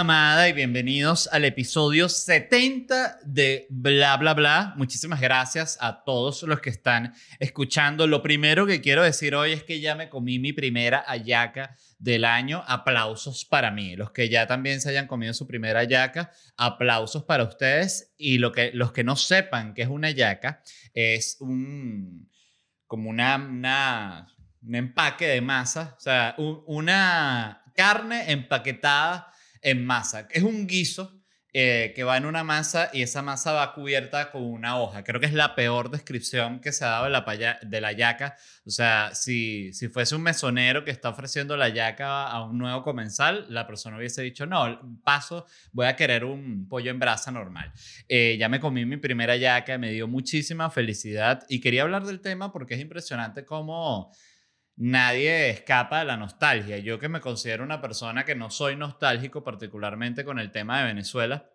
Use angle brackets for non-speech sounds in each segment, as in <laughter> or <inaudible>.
amada y bienvenidos al episodio 70 de Bla Bla Bla. Muchísimas gracias a todos los que están escuchando. Lo primero que quiero decir hoy es que ya me comí mi primera ayaca del año. Aplausos para mí. Los que ya también se hayan comido su primera ayaca, aplausos para ustedes. Y lo que, los que no sepan que es una ayaca, es un como una, una un empaque de masa, o sea, una carne empaquetada en masa. Es un guiso eh, que va en una masa y esa masa va cubierta con una hoja. Creo que es la peor descripción que se ha dado de la, de la yaca. O sea, si, si fuese un mesonero que está ofreciendo la yaca a un nuevo comensal, la persona hubiese dicho, no, paso, voy a querer un pollo en brasa normal. Eh, ya me comí mi primera yaca, me dio muchísima felicidad y quería hablar del tema porque es impresionante cómo nadie escapa de la nostalgia. Yo que me considero una persona que no soy nostálgico, particularmente con el tema de Venezuela,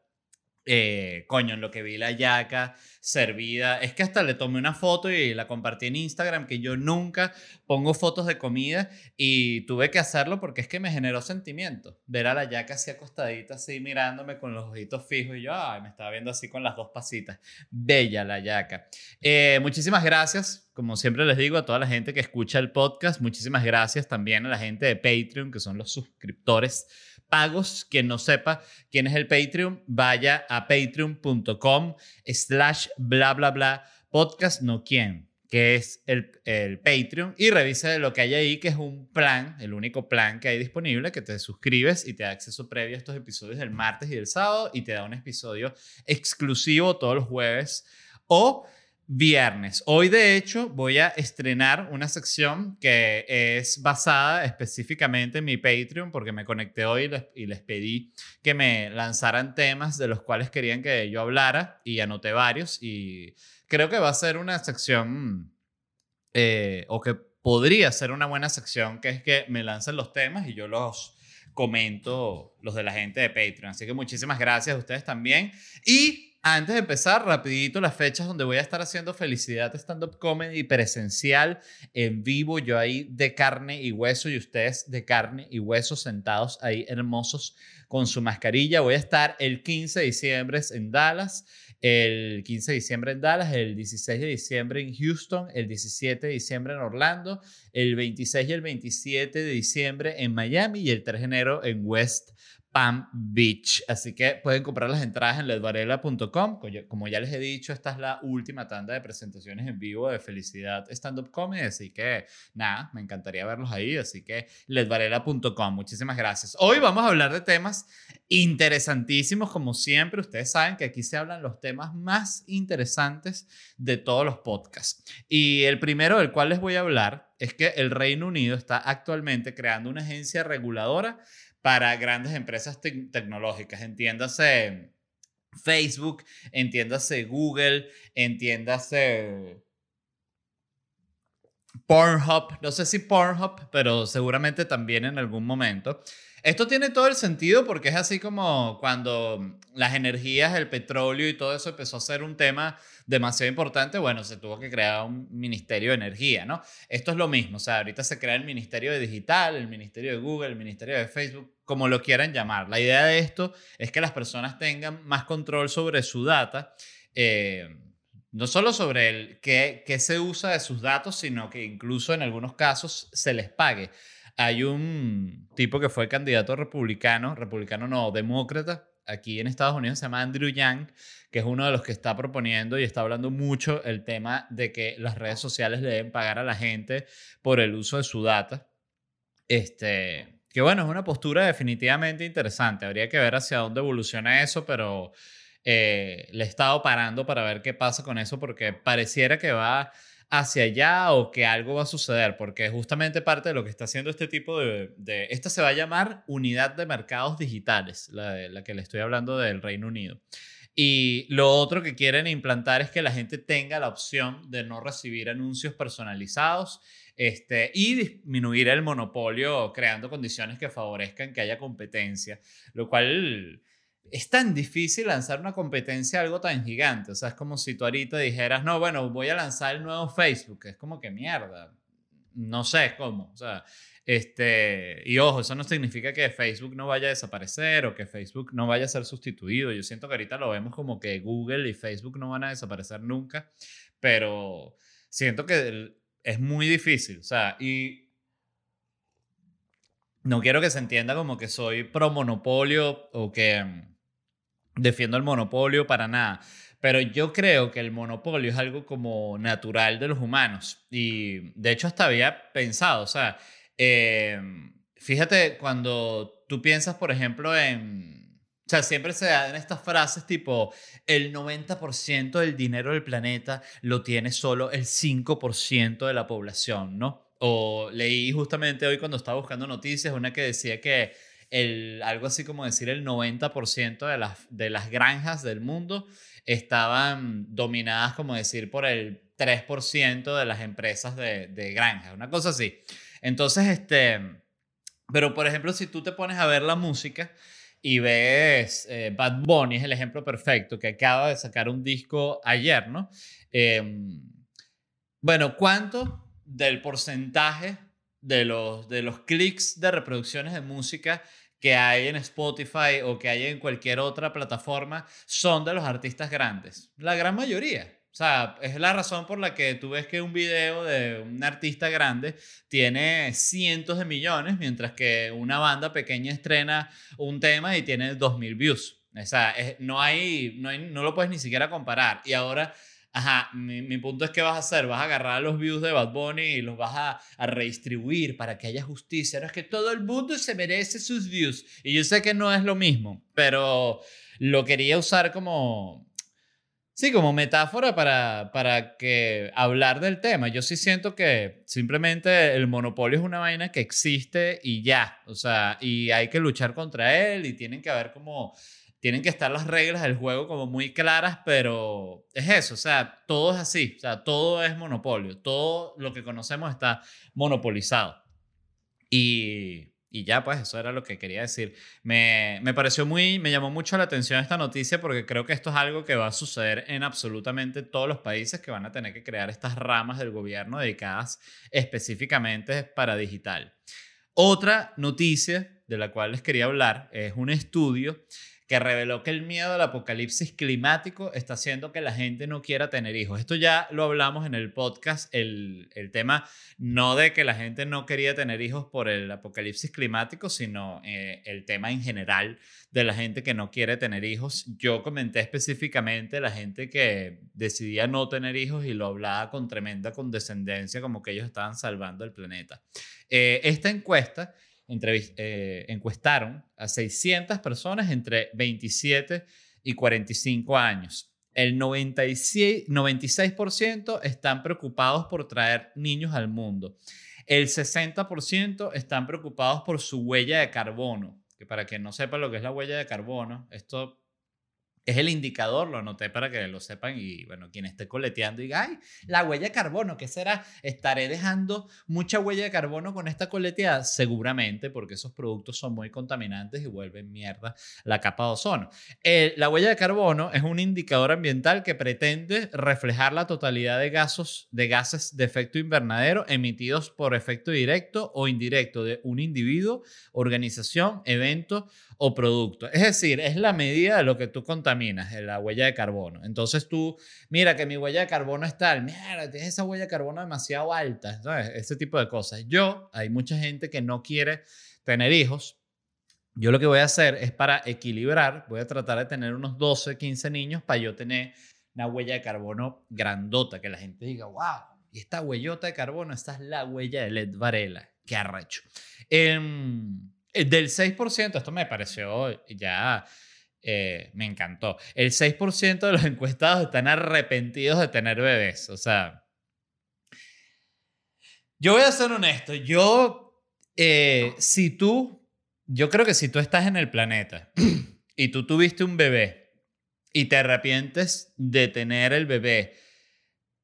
eh, coño, en lo que vi la yaca servida, es que hasta le tomé una foto y la compartí en Instagram, que yo nunca pongo fotos de comida y tuve que hacerlo porque es que me generó sentimiento. Ver a la yaca así acostadita, así mirándome con los ojitos fijos y yo, ay, me estaba viendo así con las dos pasitas. Bella la yaca. Eh, muchísimas gracias, como siempre les digo a toda la gente que escucha el podcast, muchísimas gracias también a la gente de Patreon, que son los suscriptores pagos. Quien no sepa quién es el Patreon, vaya a patreon.com slash bla bla bla podcast, no quién, que es el, el Patreon, y revise lo que hay ahí, que es un plan, el único plan que hay disponible, que te suscribes y te da acceso previo a estos episodios del martes y del sábado, y te da un episodio exclusivo todos los jueves. O viernes. Hoy, de hecho, voy a estrenar una sección que es basada específicamente en mi Patreon, porque me conecté hoy y les, pedí que me lanzaran temas de los cuales querían que yo hablara y anoté varios. Y creo que va a ser una sección, eh, o que podría ser una buena sección, que es que me lancen los temas y yo los comento, los de la gente de Patreon. Así que muchísimas gracias a ustedes también. Y antes de empezar, rapidito las fechas donde voy a estar haciendo Felicidad Stand Up Comedy presencial en vivo, yo ahí de carne y hueso y ustedes de carne y hueso sentados ahí hermosos con su mascarilla. Voy a estar el 15 de diciembre en Dallas, el 15 de diciembre en Dallas, el 16 de diciembre en Houston, el 17 de diciembre en Orlando, el 26 y el 27 de diciembre en Miami y el 3 de enero en West Palm Beach. Así que pueden comprar las entradas en ledvarela.com. Como ya les he dicho, esta es la última tanda de presentaciones en vivo de Felicidad Stand Up Comedy. Así que nada, me encantaría verlos ahí. Así que ledvarela.com. Muchísimas gracias. Hoy vamos a hablar de temas interesantísimos. Como siempre, ustedes saben que aquí se hablan los temas más interesantes de todos los podcasts. Y el primero del cual les voy a hablar es que el Reino Unido está actualmente creando una agencia reguladora para grandes empresas tecnológicas. Entiéndase Facebook, entiéndase Google, entiéndase Pornhub. No sé si Pornhub, pero seguramente también en algún momento. Esto tiene todo el sentido porque es así como cuando las energías, el petróleo y todo eso empezó a ser un tema demasiado importante, bueno, se tuvo que crear un ministerio de energía, ¿no? Esto es lo mismo, o sea, ahorita se crea el ministerio de digital, el ministerio de Google, el ministerio de Facebook, como lo quieran llamar. La idea de esto es que las personas tengan más control sobre su data. Eh, no solo sobre el qué, qué se usa de sus datos, sino que incluso en algunos casos se les pague. Hay un tipo que fue candidato republicano, republicano no, demócrata, aquí en Estados Unidos se llama Andrew Yang, que es uno de los que está proponiendo y está hablando mucho el tema de que las redes sociales le deben pagar a la gente por el uso de su data. Este, que bueno, es una postura definitivamente interesante. Habría que ver hacia dónde evoluciona eso, pero eh, le he estado parando para ver qué pasa con eso porque pareciera que va hacia allá o que algo va a suceder, porque justamente parte de lo que está haciendo este tipo de... de esta se va a llamar Unidad de Mercados Digitales, la, de, la que le estoy hablando del Reino Unido. Y lo otro que quieren implantar es que la gente tenga la opción de no recibir anuncios personalizados este, y disminuir el monopolio creando condiciones que favorezcan que haya competencia, lo cual es tan difícil lanzar una competencia a algo tan gigante. O sea, es como si tú ahorita dijeras, no, bueno, voy a lanzar el nuevo Facebook. Es como que mierda. no sé cómo. O sea, este, y ojo, eso no significa que Facebook no vaya a desaparecer o que Facebook no vaya a ser sustituido. Yo siento que ahorita lo vemos como que Google y Facebook no van a desaparecer nunca, pero siento que es muy difícil. O sea, y no quiero que se entienda como que soy pro monopolio o que defiendo el monopolio para nada. Pero yo creo que el monopolio es algo como natural de los humanos. Y de hecho hasta había pensado, o sea, em, fíjate cuando tú piensas, por ejemplo, en... O sea, siempre se dan estas frases tipo, el 90% del dinero del planeta lo tiene solo el 5% de la población, ¿no? O leí justamente hoy cuando estaba buscando noticias una que decía que el, algo así como decir el 90% de las, de las granjas del mundo estaban dominadas, como decir, por el 3% de las empresas de, de granjas, una cosa así. Entonces, este, pero por ejemplo, si tú te pones a ver la música y ves eh, Bad Bunny, es el ejemplo perfecto, que acaba de sacar un disco ayer, ¿no? Em, bueno, ¿cuánto del porcentaje de los, de los clics de reproducciones de música que hay en Spotify o que hay en cualquier otra plataforma son de los artistas grandes. La gran mayoría. O sea, es la razón por la que tú ves que un video de un artista grande tiene cientos de millones, mientras que una banda pequeña estrena un tema y tiene 2.000 views. O sea, no, hay, no, hay, no lo puedes ni siquiera comparar. Y ahora Ajá, mi, mi, punto es que vas a hacer, vas a agarrar los views de Bad Bunny y los vas a, a, redistribuir para que haya justicia. No es que todo el mundo se merece sus views. Y yo sé que no es lo mismo, pero lo quería usar como, sí, como metáfora para, para que hablar del tema. Yo sí siento que simplemente el monopolio es una vaina que existe y ya. O sea, y hay que luchar contra él y tienen que haber como tienen que estar las reglas del juego como muy claras, pero es eso, o sea, todo es así, o sea, todo es monopolio, todo lo que conocemos está monopolizado. Y, y ya, pues eso era lo que quería decir. Me, me pareció muy, me llamó mucho la atención esta noticia porque creo que esto es algo que va a suceder en absolutamente todos los países que van a tener que crear estas ramas del gobierno dedicadas específicamente para digital. Otra noticia de la cual les quería hablar es un estudio que reveló que el miedo al apocalipsis climático está haciendo que la gente no quiera tener hijos. Esto ya lo hablamos en el podcast, el, el tema no de que la gente no quería tener hijos por el apocalipsis climático, sino eh, el tema en general de la gente que no quiere tener hijos. Yo comenté específicamente la gente que decidía no tener hijos y lo hablaba con tremenda condescendencia, como que ellos estaban salvando el planeta. Eh, esta encuesta eh, encuestaron a 600 personas entre 27 y 45 años. El 96%, 96% están preocupados por traer niños al mundo. El 60% están preocupados por su huella de carbono. Que para quien no sepa lo que es la huella de carbono, esto es el indicador, lo anoté para que lo sepan y bueno, quien esté coleteando diga, ay, la huella de carbono, ¿qué será? ¿Estaré dejando mucha huella de carbono con esta coleteada? Seguramente, porque esos productos son muy contaminantes y vuelven mierda la capa de ozono. la huella de carbono es un indicador ambiental que pretende reflejar la totalidad de, gases, de gases de efecto invernadero emitidos por efecto directo o indirecto de un individuo, organización, evento o producto. Es decir, es la medida de lo que tú contaminas, la huella de carbono. Entonces tú, mira que mi huella de carbono es tal, mira, tienes esa huella de carbono demasiado alta, ¿sabes? Ese tipo de cosas. Yo, hay mucha gente que no quiere tener hijos. Yo lo que voy a hacer es para equilibrar, voy a tratar de tener unos 12, 15 niños para yo tener una huella de carbono grandota, que la gente diga, wow, y esta huellota de carbono, esta es la huella de Led Varela, qué arrecho. Eh, eh, del 6%, esto me pareció ya, eh, me encantó. El 6% de los <laughs> encuestados están arrepentidos de tener bebés. O sea, yo voy a ser honesto. Yo, eh, si tú, yo creo que si tú estás en el planeta <clears throat> y tú tuviste un bebé y te arrepientes de tener el bebé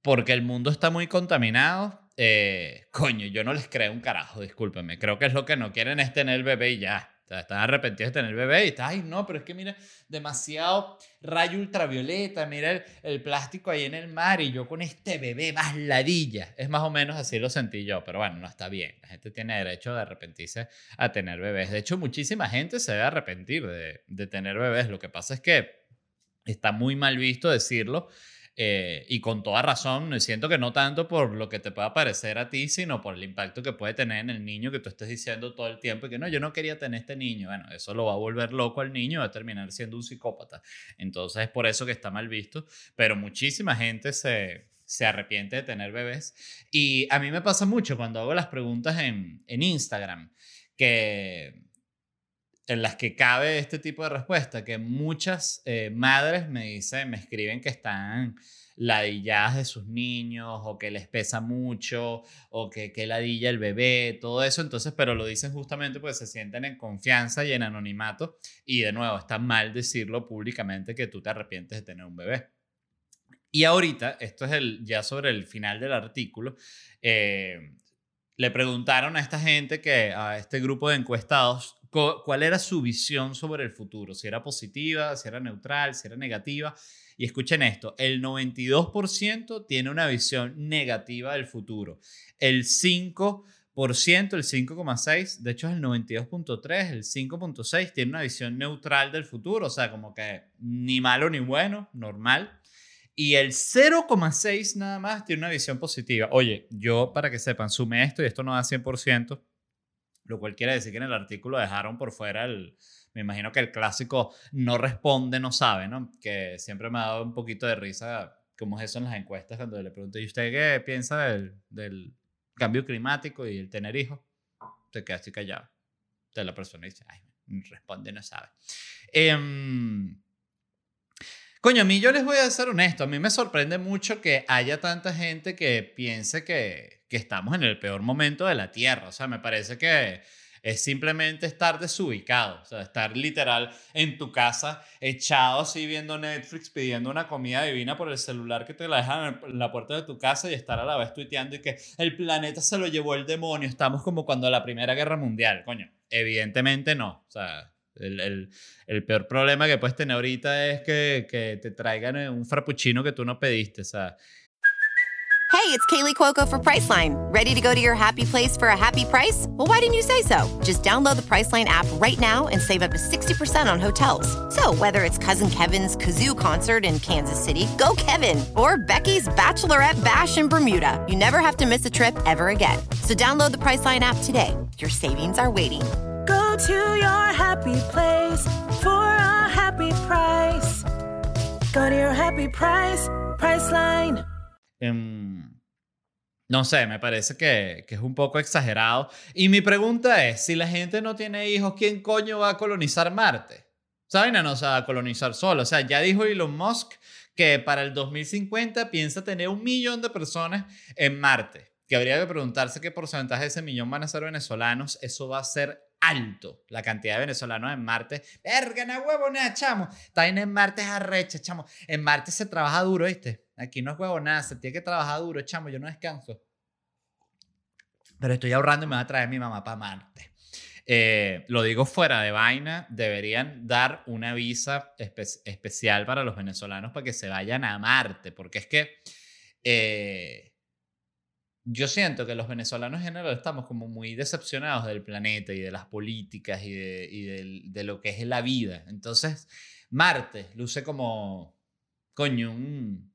porque el mundo está muy contaminado, eh, coño, yo no les creo un carajo, discúlpenme. Creo que es lo que no quieren es tener el bebé y ya. Están arrepentidos de tener bebé y está, ay, no, pero es que mira, demasiado rayo ultravioleta, mira el, el, plástico ahí en el mar y yo con este bebé más ladilla. Es más o menos así lo sentí yo, pero bueno, no está bien. La gente tiene derecho de arrepentirse a tener bebés. De hecho, muchísima gente se debe arrepentir de, de tener bebés. Lo que pasa es que está muy mal visto decirlo eh, y con toda razón, siento que no tanto por lo que te pueda parecer a ti, sino por el impacto que puede tener en el niño que tú estés diciendo todo el tiempo y que no, yo no quería tener este niño. Bueno, eso lo va a volver loco al niño, va a terminar siendo un psicópata. Entonces es por eso que está mal visto, pero muchísima gente se, se arrepiente de tener bebés. Y a mí me pasa mucho cuando hago las preguntas en, en Instagram, que en las que cabe este tipo de respuesta, que muchas eh, madres me dicen, me escriben que están ladilladas de sus niños o que les pesa mucho o que, que ladilla el bebé, todo eso, entonces, pero lo dicen justamente porque se sienten en confianza y en anonimato y de nuevo, está mal decirlo públicamente que tú te arrepientes de tener un bebé. Y ahorita, esto es el, ya sobre el final del artículo, eh, le preguntaron a esta gente que, a este grupo de encuestados, cuál era su visión sobre el futuro, si era positiva, si era neutral, si era negativa. Y escuchen esto, el 92% tiene una visión negativa del futuro. El 5%, el 5,6%, de hecho es el 92.3%, el 5.6% tiene una visión neutral del futuro, o sea, como que ni malo ni bueno, normal. Y el 0,6 nada más tiene una visión positiva. Oye, yo para que sepan, sume esto y esto no da 100%, lo cual quiere decir que en el artículo dejaron por fuera el, me imagino que el clásico no responde, no sabe, ¿no? Que siempre me ha dado un poquito de risa cómo es eso en las encuestas cuando le pregunto, ¿y usted qué piensa del, del cambio climático y el tener hijos? Se queda así callado. Entonces la persona dice, ay, responde, no sabe. Eh, Coño, a mí yo les voy a ser honesto, a mí me sorprende mucho que haya tanta gente que piense que, que estamos en el peor momento de la Tierra. O sea, me parece que es simplemente estar desubicado, o sea, estar literal en tu casa, echado así viendo Netflix, pidiendo una comida divina por el celular que te la dejan en la puerta de tu casa y estar a la vez tuiteando y que el planeta se lo llevó el demonio, estamos como cuando la Primera Guerra Mundial, coño, evidentemente no, o sea, el, el, el, peor problema que puedes tener ahorita es que, que te traigan eh, un frappuccino que tú no pediste. O sea. Hey, it's Kaylee Cuoco for Priceline. Ready to go to your happy place for a happy price? Well, why didn't you say so? Just download the Priceline app right now and save up to 60% on hotels. So, whether it's Cousin Kevin's Kazoo concert in Kansas City, go Kevin, or Becky's Bachelorette Bash in Bermuda, you never have to miss a trip ever again. So, download the Priceline app today. Your savings are waiting To your happy place for a happy price. Go to your happy price, Priceline. Um, no sé, me parece que, que, es un poco exagerado. Y mi pregunta es, si la gente no tiene hijos, ¿quién coño va a colonizar Marte? ¿Saben? No se va a colonizar solo. O sea, ya dijo Elon Musk que para el 2050 piensa tener un millón de personas en Marte. Que habría que preguntarse qué porcentaje de ese millón van a ser venezolanos. Eso va a ser alto la cantidad de venezolanos en Marte. Verga, no huevo, nada, chamo. Está en Marte es arrecha, chamo. En Marte se trabaja duro, ¿viste? Aquí no es huevo nada, se tiene que trabajar duro, chamo. Yo no descanso. Pero estoy ahorrando y me va a traer mi mamá para Marte. Eh, lo digo fuera de vaina, deberían dar una visa especial para los venezolanos para que se vayan a Marte, porque es que eh, yo siento que los venezolanos en general estamos como muy decepcionados del planeta y de las políticas y de, lo que es la vida. Entonces, Marte luce como, coño, un,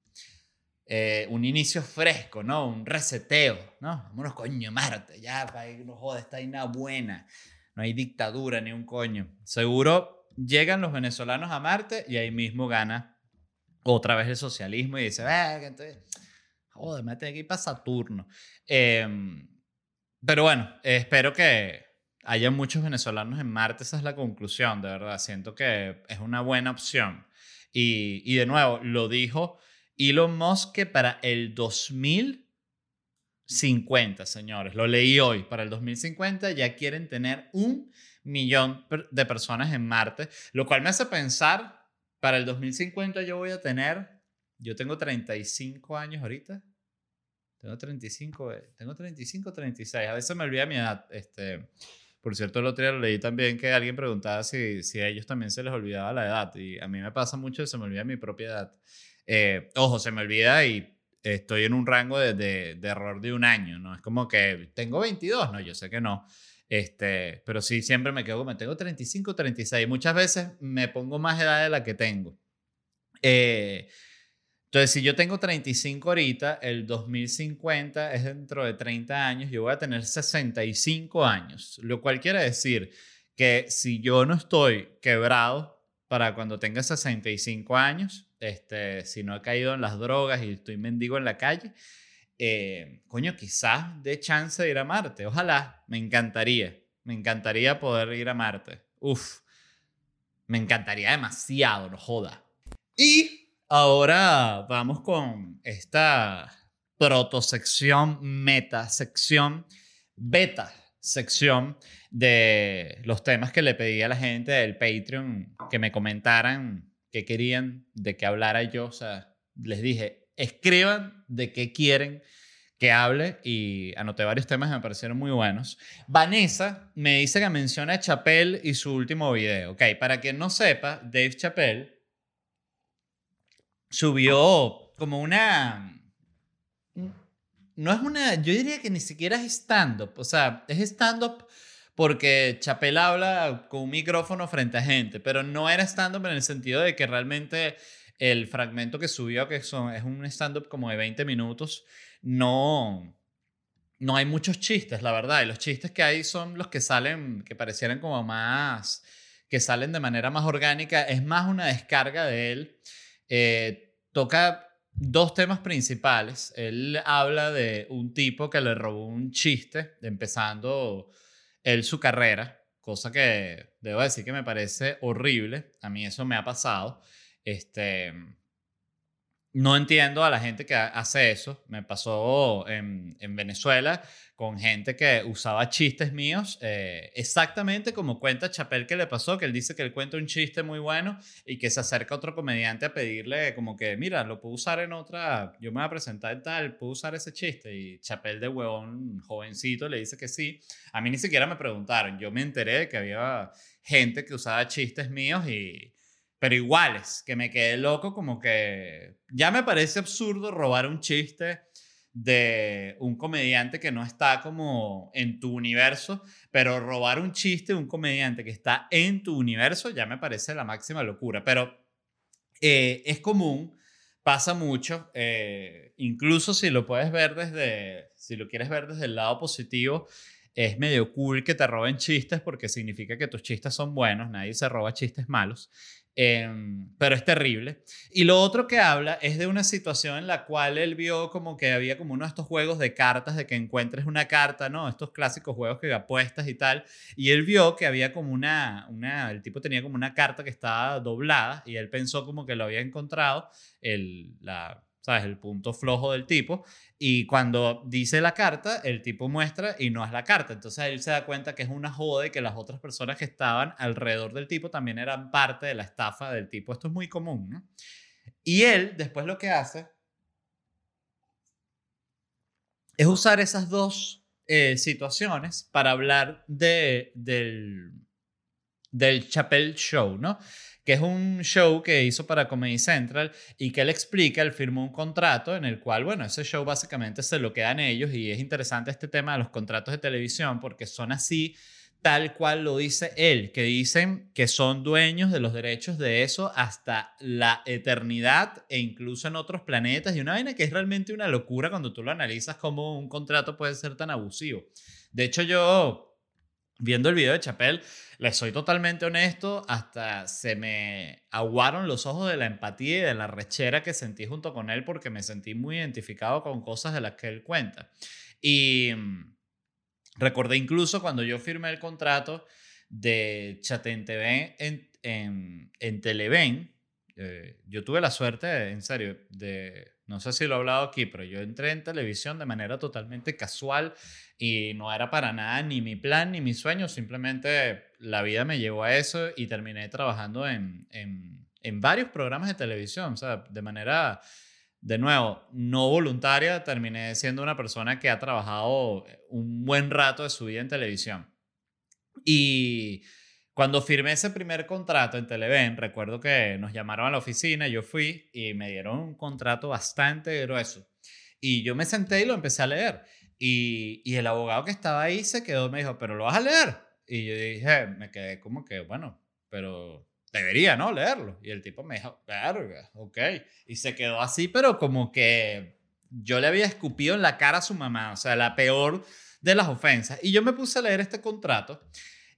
eh, un inicio fresco, ¿no? Un reseteo, ¿no? Vámonos, coño, Marte, ya, no joda, está ahí una buena. No hay dictadura ni un coño. Seguro llegan los venezolanos a Marte y ahí mismo gana otra vez el socialismo y dice, que entonces joder, me tengo que ir para Saturno. Em, pero bueno, espero que haya muchos venezolanos en Marte, esa es la conclusión, de verdad. Siento que es una buena opción. Y, y de nuevo, lo dijo Elon Musk que para el 2050, señores, lo leí hoy, para el 2050 ya quieren tener un millón de personas en Marte, lo cual me hace pensar, para el 2050 yo voy a tener yo tengo 35 años ahorita. Tengo 35, eh, tengo 35, 36. A veces me olvida mi edad. Este, Por cierto, el otro día leí también que alguien preguntaba si, si a ellos también se les olvidaba la edad. Y a mí me pasa mucho se me olvida mi propia edad. Eh, ojo, se me olvida y estoy en un rango de, de, de, error de un año, ¿no? Es como que tengo 22, no, yo sé que no. Este, pero sí, siempre me quedo como, tengo 35, 36. Muchas veces me pongo más edad de la que tengo. Eh, entonces, si yo tengo 35 ahorita, el 2050 es dentro de 30 años, yo voy a tener 65 años, lo cual quiere decir que si yo no estoy quebrado para cuando tenga 65 años, este, si no he caído en las drogas y estoy mendigo en la calle, eh, coño, quizás de chance de ir a Marte. Ojalá, me encantaría, me encantaría poder ir a Marte. Uf, me encantaría demasiado, no joda. Y Ahora vamos con esta protosección, metasección, beta sección de los temas que le pedí a la gente del Patreon que me comentaran qué querían de qué hablara yo. O sea, les dije, escriban de qué quieren que hable y anoté varios temas que me parecieron muy buenos. Vanessa me dice que menciona a Chappelle y su último video. Ok, para quien no sepa, Dave Chappelle subió como una... No es una, yo diría que ni siquiera es stand-up, o sea, es stand-up porque Chapel habla con un micrófono frente a gente, pero no era stand-up en el sentido de que realmente el fragmento que subió, que son, es un stand-up como de 20 minutos, no, no hay muchos chistes, la verdad, y los chistes que hay son los que salen, que parecieran como más, que salen de manera más orgánica, es más una descarga de él. Eh, toca dos temas principales. Él habla de un tipo que le robó un chiste, empezando él su carrera, cosa que debo decir que me parece horrible. A mí eso me ha pasado. Este, no entiendo a la gente que hace eso. Me pasó en, en Venezuela con gente que usaba chistes míos, eh, exactamente como cuenta Chapel que le pasó, que él dice que él cuenta un chiste muy bueno y que se acerca otro comediante a pedirle como que, mira, lo puedo usar en otra, yo me voy a presentar en tal, puedo usar ese chiste. Y Chapel de huevón, jovencito, le dice que sí. A mí ni siquiera me preguntaron, yo me enteré de que había gente que usaba chistes míos y pero iguales, que me quedé loco como que ya me parece absurdo robar un chiste de un comediante que no está como en tu universo, pero robar un chiste de un comediante que está en tu universo ya me parece la máxima locura, pero eh, es común, pasa mucho, eh, incluso si lo puedes ver desde, si lo quieres ver desde el lado positivo, es medio cool que te roben chistes porque significa que tus chistes son buenos, nadie se roba chistes malos. Em, pero es terrible. Y lo otro que habla es de una situación en la cual él vio como que había como uno de estos juegos de cartas, de que encuentres una carta, ¿no? Estos clásicos juegos que apuestas y tal. Y él vio que había como una, una, el tipo tenía como una carta que estaba doblada y él pensó como que lo había encontrado, el, la, ¿sabes? El punto flojo del tipo. Y cuando dice la carta, el tipo muestra y no es la carta. Entonces él se da cuenta que es una joda y que las otras personas que estaban alrededor del tipo también eran parte de la estafa del tipo. Esto es muy común, ¿no? Y él después lo que hace es usar esas dos eh, situaciones para hablar de, del, del Chapel Show, ¿no? Que es un show que hizo para Comedy Central y que él explica, él firmó un contrato en el cual, bueno, ese show básicamente se lo quedan ellos y es interesante este tema de los contratos de televisión porque son así tal cual lo dice él, que dicen que son dueños de los derechos de eso hasta la eternidad e incluso en otros planetas y una vaina que es realmente una locura cuando tú lo analizas como un contrato puede ser tan abusivo. De hecho yo viendo el video de Chapel, les soy totalmente honesto, hasta se me aguaron los ojos de la empatía y de la rechera que sentí junto con él porque me sentí muy identificado con cosas de las que él cuenta. Y mm, recordé incluso cuando yo firmé el contrato de Chaten TV en, en, en Televen, eh, yo tuve la suerte, en serio, de, no sé si lo he hablado aquí, pero yo entré en televisión de manera totalmente casual y no era para nada ni mi plan ni mi sueño, simplemente la vida me llevó a eso y terminé trabajando en, en, en varios programas de televisión, o sea, de manera, de nuevo, no voluntaria, terminé siendo una persona que ha trabajado un buen rato de su vida en televisión. Y cuando firmé ese primer contrato en Televen, recuerdo que nos llamaron a la oficina, yo fui y me dieron un contrato bastante grueso. Y yo me senté y lo empecé a leer. Y, y el abogado que estaba ahí se quedó, me dijo, ¿pero lo vas a leer? Y yo dije, me quedé como que, bueno, pero debería, ¿no? Leerlo. Y el tipo me dijo, verga, ok. Y se quedó así, pero como que yo le había escupido en la cara a su mamá, o sea, la peor de las ofensas. Y yo me puse a leer este contrato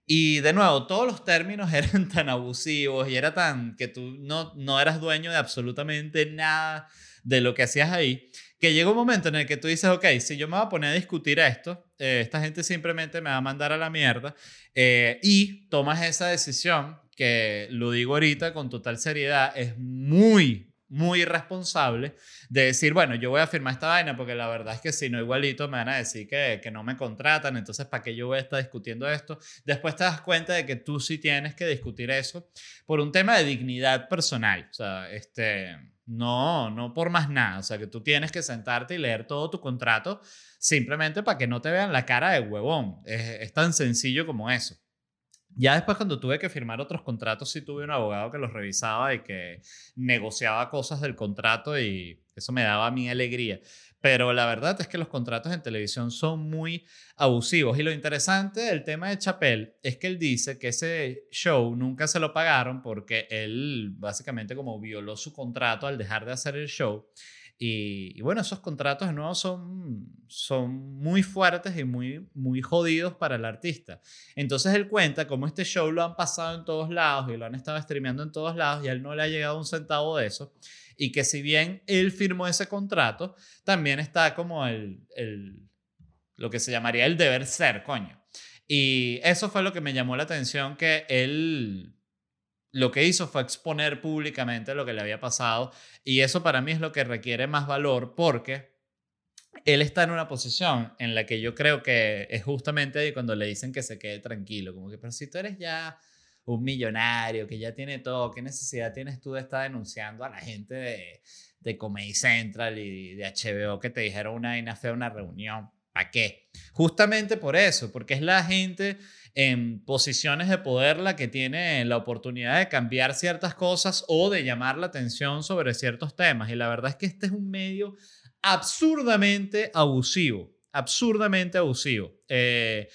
y de nuevo, todos los términos <laughs> eran tan abusivos y era tan que tú no, no eras dueño de absolutamente nada de lo que hacías ahí, que llega un momento en el que tú dices, ok, si yo me voy a poner a discutir esto, eh, esta gente simplemente me va a mandar a la mierda eh, y tomas esa decisión que lo digo ahorita con total seriedad, es muy, muy irresponsable de decir, bueno, yo voy a firmar esta vaina porque la verdad es que si no igualito me van a decir que, que no me contratan, entonces ¿para qué yo voy a estar discutiendo esto? Después te das cuenta de que tú sí tienes que discutir eso por un tema de dignidad personal, o sea, este, no, no por más nada, o sea, que tú tienes que sentarte y leer todo tu contrato simplemente para que no te vean la cara de huevón, es, es tan sencillo como eso. Ya después cuando tuve que firmar otros contratos, sí tuve un abogado que los revisaba y que negociaba cosas del contrato y eso me daba mí alegría. Pero la verdad es que los contratos en televisión son muy abusivos. Y lo interesante del tema de Chapel es que él dice que ese show nunca se lo pagaron porque él básicamente como violó su contrato al dejar de hacer el show. Y, bueno, esos contratos de nuevo son, son muy fuertes y muy, muy jodidos para el artista. Entonces él cuenta cómo este show lo han pasado en todos lados y lo han estado streameando en todos lados y a él no le ha llegado un centavo de eso. Y que si bien él firmó ese contrato, también está como el, el lo que se llamaría el deber ser, coño. Y eso fue lo que me llamó la atención, que él lo que hizo fue exponer públicamente lo que le había pasado y eso para mí es lo que requiere más valor porque él está en una posición en la que yo creo que es justamente ahí cuando le dicen que se quede tranquilo, como que, pero si tú eres ya un millonario, que ya tiene todo, ¿qué necesidad tienes tú de estar denunciando a la gente de, de Comedy Central y de HBO que te dijeron una vaina fea una reunión? ¿Para qué? Justamente por eso, porque es la gente en posiciones de poder la que tiene la oportunidad de cambiar ciertas cosas o de llamar la atención sobre ciertos temas. Y la verdad es que este es un medio absurdamente abusivo, absurdamente abusivo. Eh,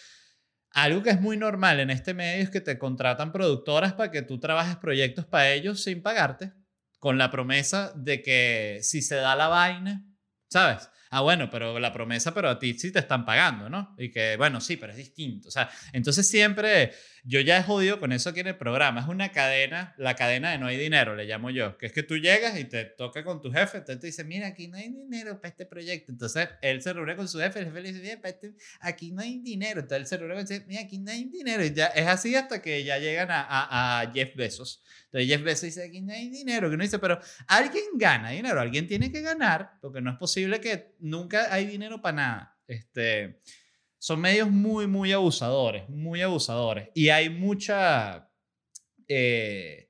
algo que es muy normal en este medio es que te contratan productoras para que tú trabajes proyectos para ellos sin pagarte, con la promesa de que si se da la vaina, ¿sabes? Ah, bueno, pero la promesa, pero a ti sí te están pagando, ¿no? Y que, bueno, sí, pero es distinto. O sea, entonces siempre, yo ya he jodido con eso aquí en el programa. Es una cadena, la cadena de no hay dinero, le llamo yo, que es que tú llegas y te toca con tu jefe, entonces te dice, mira, aquí no hay dinero para este proyecto. Entonces él se reúne con su jefe, el jefe le dice, mira, este, aquí no hay dinero. Entonces él se reúne con su jefe, mira, aquí no hay dinero. Y ya es así hasta que ya llegan a, a, a Jeff Bezos. Entonces Jeff Bezos dice, aquí no hay dinero, que no dice, pero alguien gana dinero, alguien tiene que ganar, porque no es posible que nunca hay dinero para nada. Este, son medios muy, muy abusadores, muy abusadores. Y hay mucha... Eh,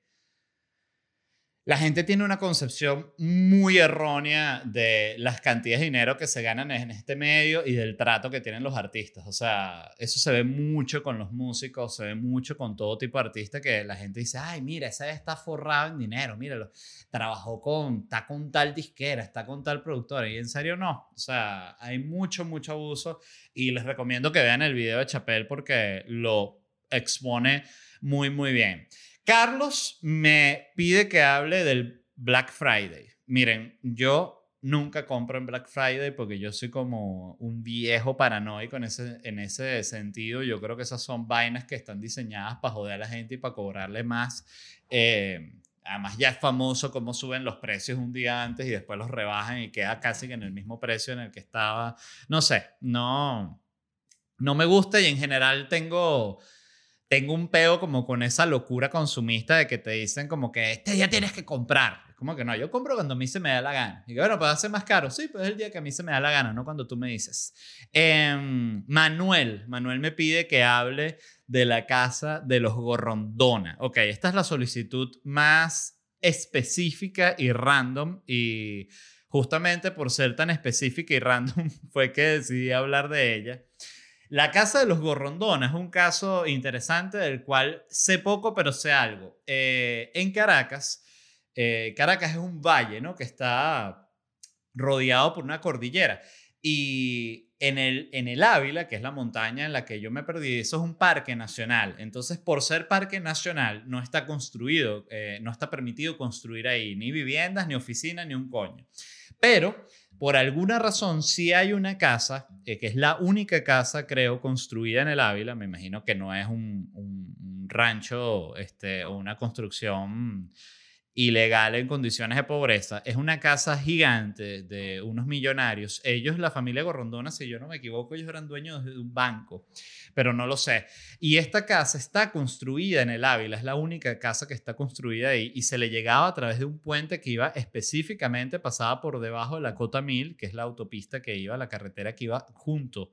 la gente tiene una concepción muy errónea de las cantidades de dinero que se ganan en este medio y del trato que tienen los artistas. O sea, eso se ve mucho con los músicos, se ve mucho con todo tipo de artistas que la gente dice, ay, mira, ese está forrado en dinero, míralo, trabajó con, está con tal disquera, está con tal productora. Y en serio no. O sea, hay mucho, mucho abuso y les recomiendo que vean el video de Chapel porque lo expone muy, muy bien. Carlos me pide que hable del Black Friday. Miren, yo nunca compro en Black Friday porque yo soy como un viejo paranoico en ese, en ese sentido. Yo creo que esas son vainas que están diseñadas para joder a la gente y para cobrarle más. Eh, además ya es famoso cómo suben los precios un día antes y después los rebajan y queda casi que en el mismo precio en el que estaba. No sé, no, no me gusta y en general tengo tengo un peo como con esa locura consumista de que te dicen como que este día tienes que comprar. Como que no, yo compro cuando a mí se me da la gana. Y bueno, puede ser más caro. Sí, pues es el día que a mí se me da la gana, no cuando tú me dices. Em, Manuel, Manuel me pide que hable de la casa de los Gorrondona. Ok, esta es la solicitud más específica y random y justamente por ser tan específica y random <laughs> fue que decidí hablar de ella. La casa de los Gorrondona es un caso interesante del cual sé poco, pero sé algo. Eh, en Caracas, eh, Caracas es un valle, ¿no? Que está rodeado por una cordillera. Y en el, en el Ávila, que es la montaña en la que yo me perdí, eso es un parque nacional. Entonces, por ser parque nacional, no está construido, eh, no está permitido construir ahí ni viviendas, ni oficinas, ni un coño. Pero, por alguna razón, sí hay una casa, eh, que es la única casa, creo, construida en el Ávila. Me imagino que no es un, un, un rancho este, o una construcción ilegal en condiciones de pobreza. Es una casa gigante de unos millonarios. Ellos, la familia Gorrondona, si yo no me equivoco, ellos eran dueños de un banco, pero no lo sé. Y esta casa está construida en el Ávila, es la única casa que está construida ahí y se le llegaba a través de un puente que iba específicamente, pasaba por debajo de la Cota Mil, que es la autopista que iba, la carretera que iba junto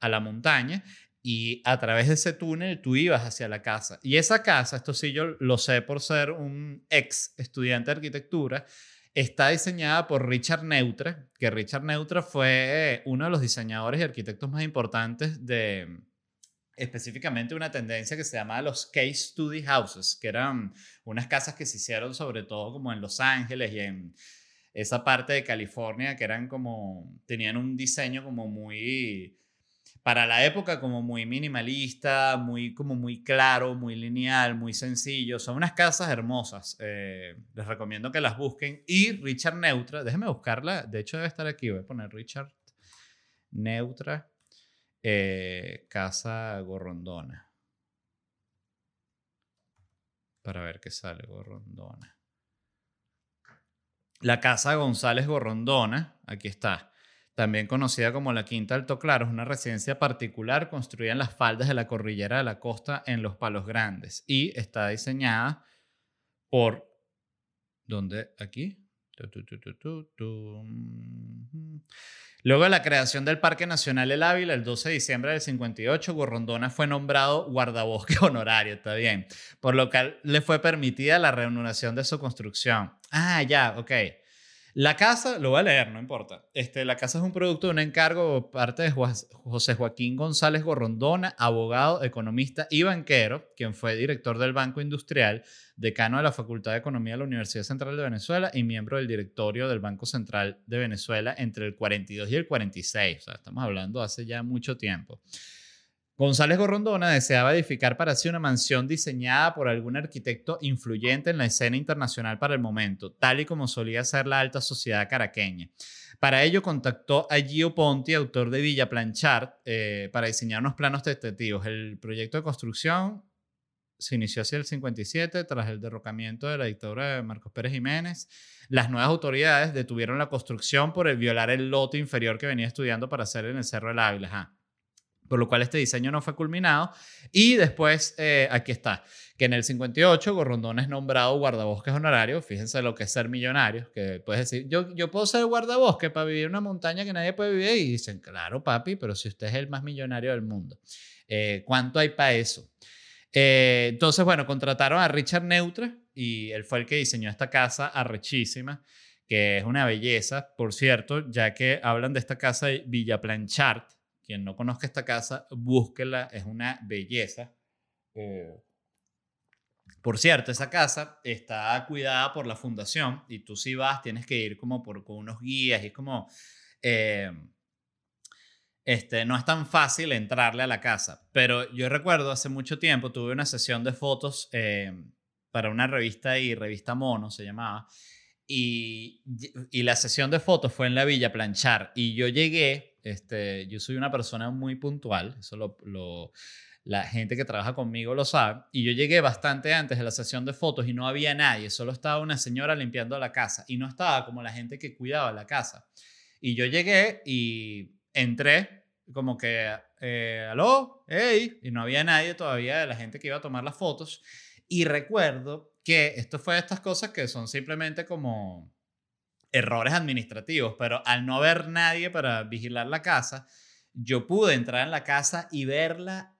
a la montaña y a través de ese túnel tú ibas hacia la casa. Y esa casa, esto sí yo lo sé por ser un ex estudiante de arquitectura, está diseñada por Richard Neutra, que Richard Neutra fue uno de los diseñadores y arquitectos más importantes de específicamente una tendencia que se llamaba los case study houses, que eran unas casas que se hicieron sobre todo como en Los Ángeles y en esa parte de California que eran como tenían un diseño como muy para la época como muy minimalista, muy, como muy claro, muy lineal, muy sencillo. Son unas casas hermosas. Eh, les recomiendo que las busquen. Y Richard Neutra, déjenme buscarla. De hecho, debe estar aquí. Voy a poner Richard Neutra, eh, Casa Gorrondona. Para ver qué sale Gorrondona. La Casa González Gorrondona, aquí está también conocida como la Quinta Alto Claro, es una residencia particular construida en las faldas de la cordillera de la costa en Los Palos Grandes y está diseñada por... ¿Dónde? Aquí. Luego de la creación del Parque Nacional El Ávila, el 12 de diciembre del 58, Gorrondona fue nombrado guardabosque <laughs> honorario, está bien, por lo que le fue permitida la reanudación de su construcción. Ah, ya, ok. La casa, lo voy a leer, no importa. Este, la casa es un producto de un encargo por parte de José Joaquín González Gorrondona, abogado, economista y banquero, quien fue director del Banco Industrial, decano de la Facultad de Economía de la Universidad Central de Venezuela y miembro del directorio del Banco Central de Venezuela entre el 42 y el 46. O sea, estamos hablando hace ya mucho tiempo. González Gorrondona deseaba edificar para sí una mansión diseñada por algún arquitecto influyente en la escena internacional para el momento, tal y como solía ser la alta sociedad caraqueña. Para ello contactó a Gio Ponti, autor de Villa Planchard, eh, para diseñar unos planos tentativos. El proyecto de construcción se inició hacia el 57 tras el derrocamiento de la dictadura de Marcos Pérez Jiménez. Las nuevas autoridades detuvieron la construcción por el violar el lote inferior que venía estudiando para hacer en el Cerro del Ávila por lo cual este diseño no fue culminado. Y después, eh, aquí está, que en el 58 Gorrondón es nombrado guardabosques honorario. Fíjense lo que es ser millonario, que puedes decir, yo, yo puedo ser guardabosque para vivir en una montaña que nadie puede vivir. Y dicen, claro, papi, pero si usted es el más millonario del mundo, eh, ¿cuánto hay para eso? Eh, entonces, bueno, contrataron a Richard Neutra y él fue el que diseñó esta casa arrechísima, que es una belleza, por cierto, ya que hablan de esta casa de Villa Planchard, quien no conozca esta casa, búsquela, es una belleza. Eh, por cierto, esa casa está cuidada por la fundación y tú si vas tienes que ir como por, con unos guías y es como... Eh, este, no es tan fácil entrarle a la casa, pero yo recuerdo hace mucho tiempo tuve una sesión de fotos eh, para una revista y revista Mono se llamaba, y, y, la sesión de fotos fue en la Villa Planchar y yo llegué este, yo soy una persona muy puntual, eso lo, la gente que trabaja conmigo lo sabe, y yo llegué bastante antes de la sesión de fotos y no había nadie, solo estaba una señora limpiando la casa y no estaba como la gente que cuidaba la casa. Y yo llegué y entré como que, eh, aló, hey, y no había nadie todavía de la gente que iba a tomar las fotos. Y recuerdo que esto fue de estas cosas que son simplemente como errores administrativos, pero al no haber nadie para vigilar la casa, yo pude entrar en la casa y verla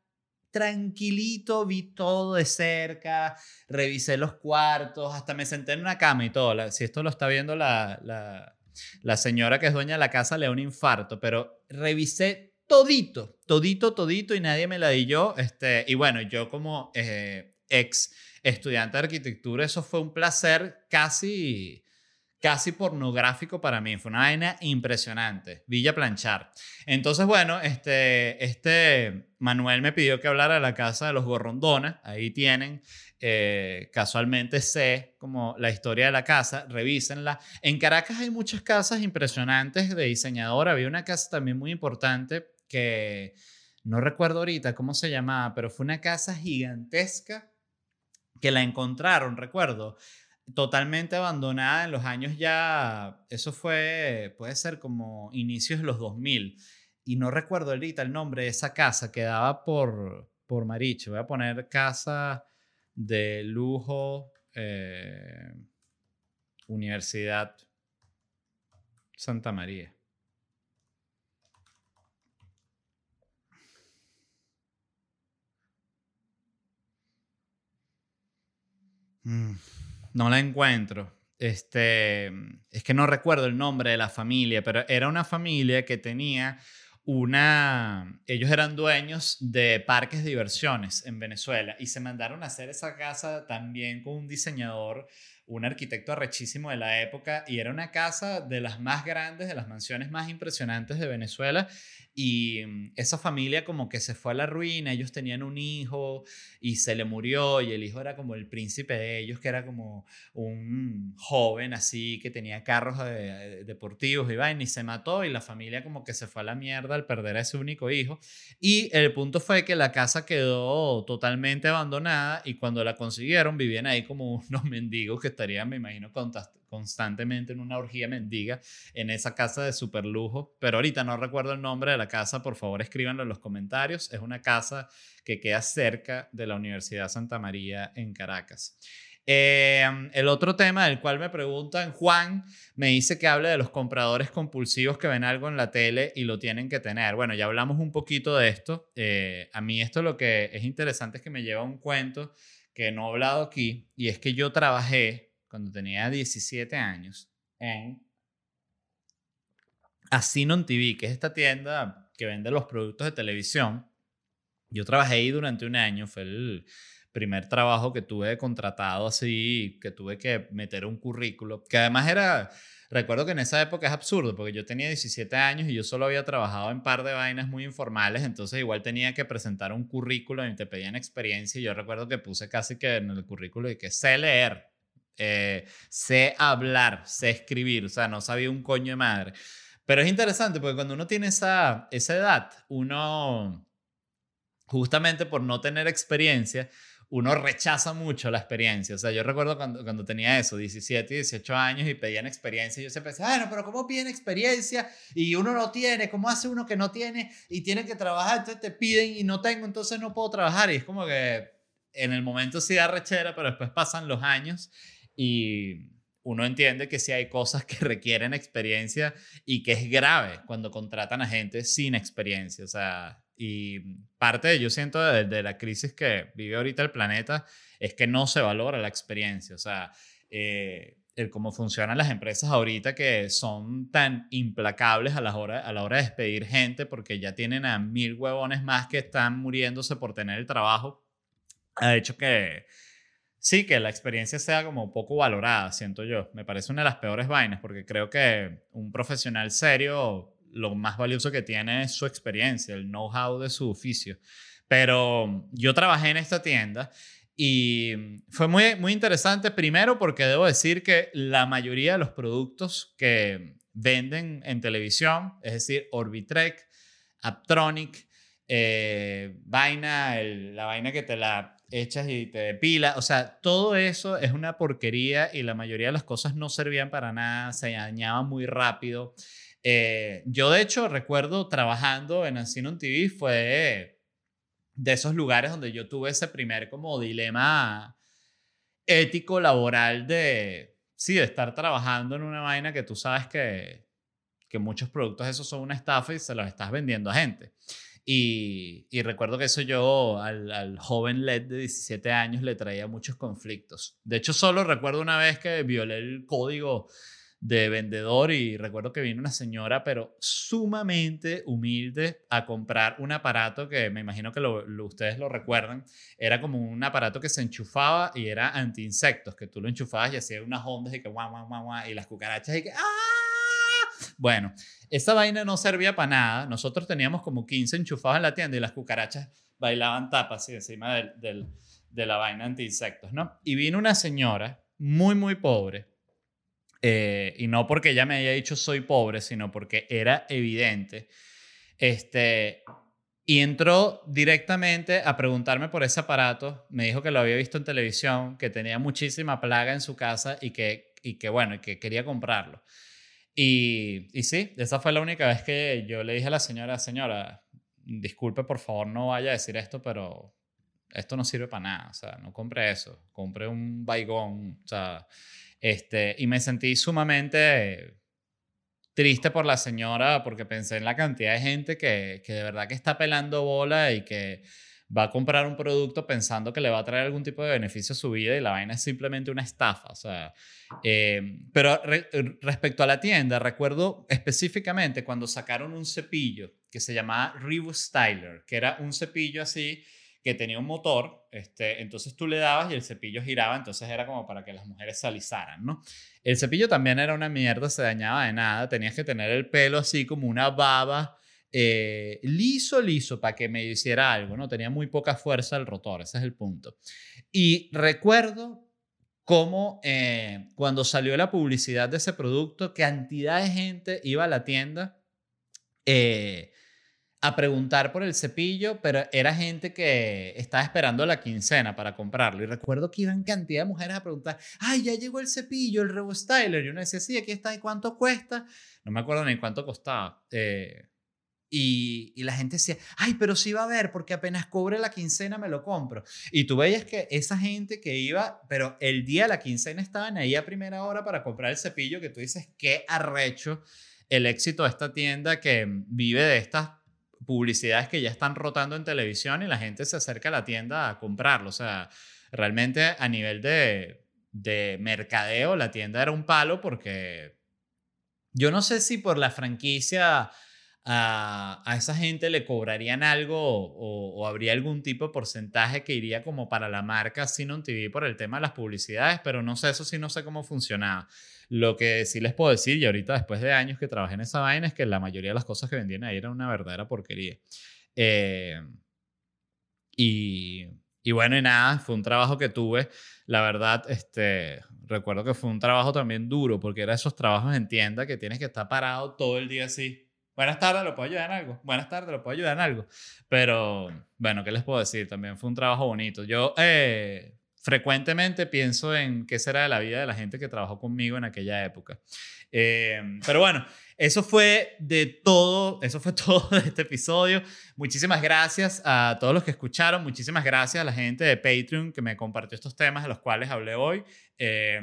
tranquilito, vi todo de cerca, revisé los cuartos, hasta me senté en una cama y todo. Si esto lo está viendo la, la, señora que es dueña de la casa, le da un infarto, pero revisé todito, todito, todito y nadie me la di yo. Este, y bueno, yo como eh, ex estudiante de arquitectura, eso fue un placer casi casi pornográfico para mí. Fue una vaina impresionante. Villa Planchar. Entonces, bueno, este, este Manuel me pidió que hablara de la casa de los Gorrondonas. Ahí tienen, eh, casualmente sé como la historia de la casa. Revísenla. En Caracas hay muchas casas impresionantes de diseñador. Había una casa también muy importante que no recuerdo ahorita cómo se llamaba, pero fue una casa gigantesca que la encontraron, recuerdo, totalmente abandonada en los años ya, eso fue, puede ser como inicios de los 2000. Y no recuerdo ahorita el nombre de esa casa, quedaba por, por Mariche. Voy a poner casa de lujo, eh, Universidad Santa María. No la encuentro. Este, es que no recuerdo el nombre de la familia, pero era una familia que tenía una, ellos eran dueños de parques de diversiones en Venezuela y se mandaron a hacer esa casa también con un diseñador un arquitecto arrechísimo de la época y era una casa de las más grandes, de las mansiones más impresionantes de Venezuela y mm, esa familia como que se fue a la ruina, ellos tenían un hijo y se le murió y el hijo era como el príncipe de ellos, que era como un joven así que tenía carros deportivos y vaina y se mató y la familia como que se fue a la mierda al perder a ese único hijo. Y el punto fue que la casa quedó totalmente abandonada y cuando la consiguieron vivían ahí como <laughs> unos mendigos que estaría, me imagino, constantemente en una orgía mendiga en esa casa de super lujo. Pero ahorita no recuerdo el nombre de la casa, por favor escríbanlo en los comentarios. Es una casa que queda cerca de la Universidad Santa María en Caracas. Em, el otro tema del cual me preguntan, Juan me dice que hable de los compradores compulsivos que ven algo en la tele y lo tienen que tener. Bueno, ya hablamos un poquito de esto. Eh, a mí esto lo que es interesante es que me lleva un cuento que no he hablado aquí, y es que yo trabajé cuando tenía 17 años en Asinon TV, que es esta tienda que vende los productos de televisión. Yo trabajé ahí durante un año, fue el primer trabajo que tuve contratado así, que tuve que meter un currículo, que además era Recuerdo que en esa época es absurdo, porque yo tenía 17 años y yo solo había trabajado en par de vainas muy informales, entonces igual tenía que presentar un currículo y te pedían experiencia. Y yo recuerdo que puse casi que en el currículo y que sé leer, eh, sé hablar, sé escribir, o sea, no sabía un coño de madre. Pero es interesante porque cuando uno tiene esa, esa edad, uno, justamente por no tener experiencia, uno rechaza mucho la experiencia. O sea, yo recuerdo cuando, cuando tenía eso, 17 y 18 años y pedían experiencia, yo siempre decía, bueno, pero ¿cómo piden experiencia? Y uno no tiene, ¿cómo hace uno que no tiene y tiene que trabajar? Entonces te piden y no tengo, entonces no puedo trabajar. Y es como que en el momento sí da rechera, pero después pasan los años y uno entiende que sí hay cosas que <laughs> requieren experiencia y que es grave cuando contratan a gente sin experiencia. O sea, y parte, de, yo siento, de, la crisis que vive ahorita el planeta es que no se valora la experiencia. O sea, eh, el cómo funcionan las empresas ahorita que son tan implacables a la, hora, a la hora de despedir gente porque ya tienen a mil huevones más que están muriéndose por tener el trabajo, ha hecho que sí, que la experiencia sea como poco valorada, siento yo. Me parece una de las peores vainas porque creo que un profesional serio lo más valioso que tiene es su experiencia, el know-how de su oficio. Pero yo trabajé en esta tienda y fue muy, muy interesante, primero porque debo decir que la mayoría de los productos que venden en televisión, es decir, Orbitrek, Aptronic, eh, vaina, la vaina que te la echas y te depila, o sea, todo eso es una porquería y la mayoría de las cosas no servían para nada, se dañaban muy rápido. Eh, yo, de hecho, recuerdo trabajando en Ancinon TV, fue de esos lugares donde yo tuve ese primer como dilema ético laboral de, sí, de estar trabajando en una vaina que tú sabes que, que muchos productos esos son una estafa y se los estás vendiendo a gente. Y, y recuerdo que eso yo al, al, joven LED de 17 años le traía muchos conflictos. De hecho, solo recuerdo una vez que violé el código de vendedor y recuerdo que vino una señora, pero sumamente humilde, a comprar un aparato que me imagino que lo, ustedes lo recuerdan. Era como un aparato que se enchufaba y era anti-insectos, que tú lo enchufabas y hacía unas ondas y que guau, guau, guau, guau, y las cucarachas y que ¡ah! Bueno, esa vaina no servía para nada. Nosotros teníamos como 15 enchufados en la tienda y las cucarachas bailaban tapas encima de la vaina anti-insectos, ¿no? Y vino una señora muy, muy pobre eh, y no porque ella me haya dicho soy pobre, sino porque era evidente. Este, y entró directamente a preguntarme por ese aparato. Me dijo que lo había visto en televisión, que tenía muchísima plaga en su casa y que, y que quería comprarlo. Y, sí, esa fue la única vez que yo le dije a la señora, señora, disculpe, por favor, no vaya a decir esto, pero esto no sirve para nada. O sea, no compre eso. Compre un baigón. O sea, este, y me sentí sumamente triste por la señora porque pensé en la cantidad de gente que, que de verdad que está pelando bola y que va a comprar un producto pensando que le va a traer algún tipo de beneficio a su vida y la vaina es simplemente una estafa. O sea, eh, pero respecto a la tienda, recuerdo específicamente cuando sacaron un cepillo que se llamaba Revo Styler, que era un cepillo así que tenía un motor, este, entonces tú le dabas y el cepillo giraba, entonces era como para que las mujeres se alisaran, ¿no? El cepillo también era una mierda, se dañaba de nada, tenías que tener el pelo así como una baba, eh, liso, liso, para que me hiciera algo, ¿no? Tenía muy poca fuerza el rotor, ese es el punto. Y recuerdo cómo eh, cuando salió la publicidad de ese producto, cantidad de gente iba a la tienda. Eh, a preguntar por el cepillo, pero era gente que estaba esperando la quincena para comprarlo. Y recuerdo que iban cantidad de mujeres a preguntar, ay, ya llegó el cepillo, el Revo Styler. Y uno decía, sí, aquí está, ¿y cuánto cuesta? No me acuerdo ni cuánto costaba. Eh, y, la gente decía, ay, pero sí va a haber, porque apenas cobre la quincena me lo compro. Y tú veías que esa gente que iba, pero el día de la quincena estaban ahí a primera hora para comprar el cepillo, que tú dices, qué arrecho el éxito de esta tienda que vive de estas publicidades que ya están rotando en televisión y la gente se acerca a la tienda a comprarlo. O sea, realmente a nivel de, de mercadeo, la tienda era un palo porque yo no sé si por la franquicia a, a esa gente le cobrarían algo o, habría algún tipo de porcentaje que iría como para la marca Sinon TV por el tema de las publicidades, pero no sé, eso sí no sé cómo funcionaba. Lo que sí les puedo decir, y ahorita después de años que trabajé en esa vaina, es que la mayoría de las cosas que vendían ahí eran una verdadera porquería. Eh, y, y, bueno, y nada, fue un trabajo que tuve. La verdad, este, recuerdo que fue un trabajo también duro, porque era esos trabajos en tienda que tienes que estar parado todo el día así. Buenas tardes, ¿lo puedo ayudar en algo? Buenas tardes, ¿lo puedo ayudar en algo? Pero, bueno, ¿qué les puedo decir? También fue un trabajo bonito. Yo, eh, frecuentemente pienso en qué será de la vida de la gente que trabajó conmigo en aquella época. Eh, pero bueno, eso fue de todo, eso fue <laughs> todo de este episodio. Muchísimas gracias a todos los que escucharon, muchísimas gracias a la gente de Patreon que me compartió estos temas de los cuales hablé hoy. Eh,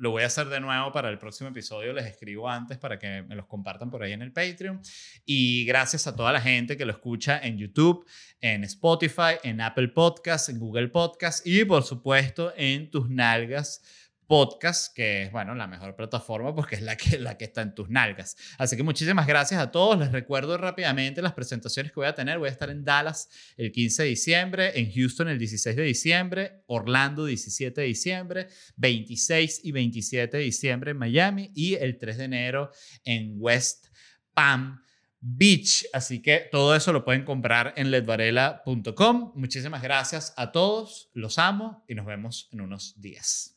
lo voy a hacer de nuevo para el próximo episodio. Les escribo antes para que me los compartan por ahí en el Patreon. Y gracias a toda la gente que lo escucha en YouTube, en Spotify, en Apple Podcasts, en Google Podcasts y por supuesto en tus nalgas podcast, que es, bueno, la mejor plataforma porque es la que, la que está en tus nalgas. Así que muchísimas gracias a todos. Les recuerdo rápidamente las presentaciones que voy a tener. Voy a estar en Dallas el 15 de diciembre, en Houston el 16 de diciembre, Orlando 17 de diciembre, 26 y 27 de diciembre en Miami y el 3 de enero en West Palm Beach. Así que todo eso lo pueden comprar en ledvarela.com. Muchísimas gracias a todos. Los amo y nos vemos en unos días.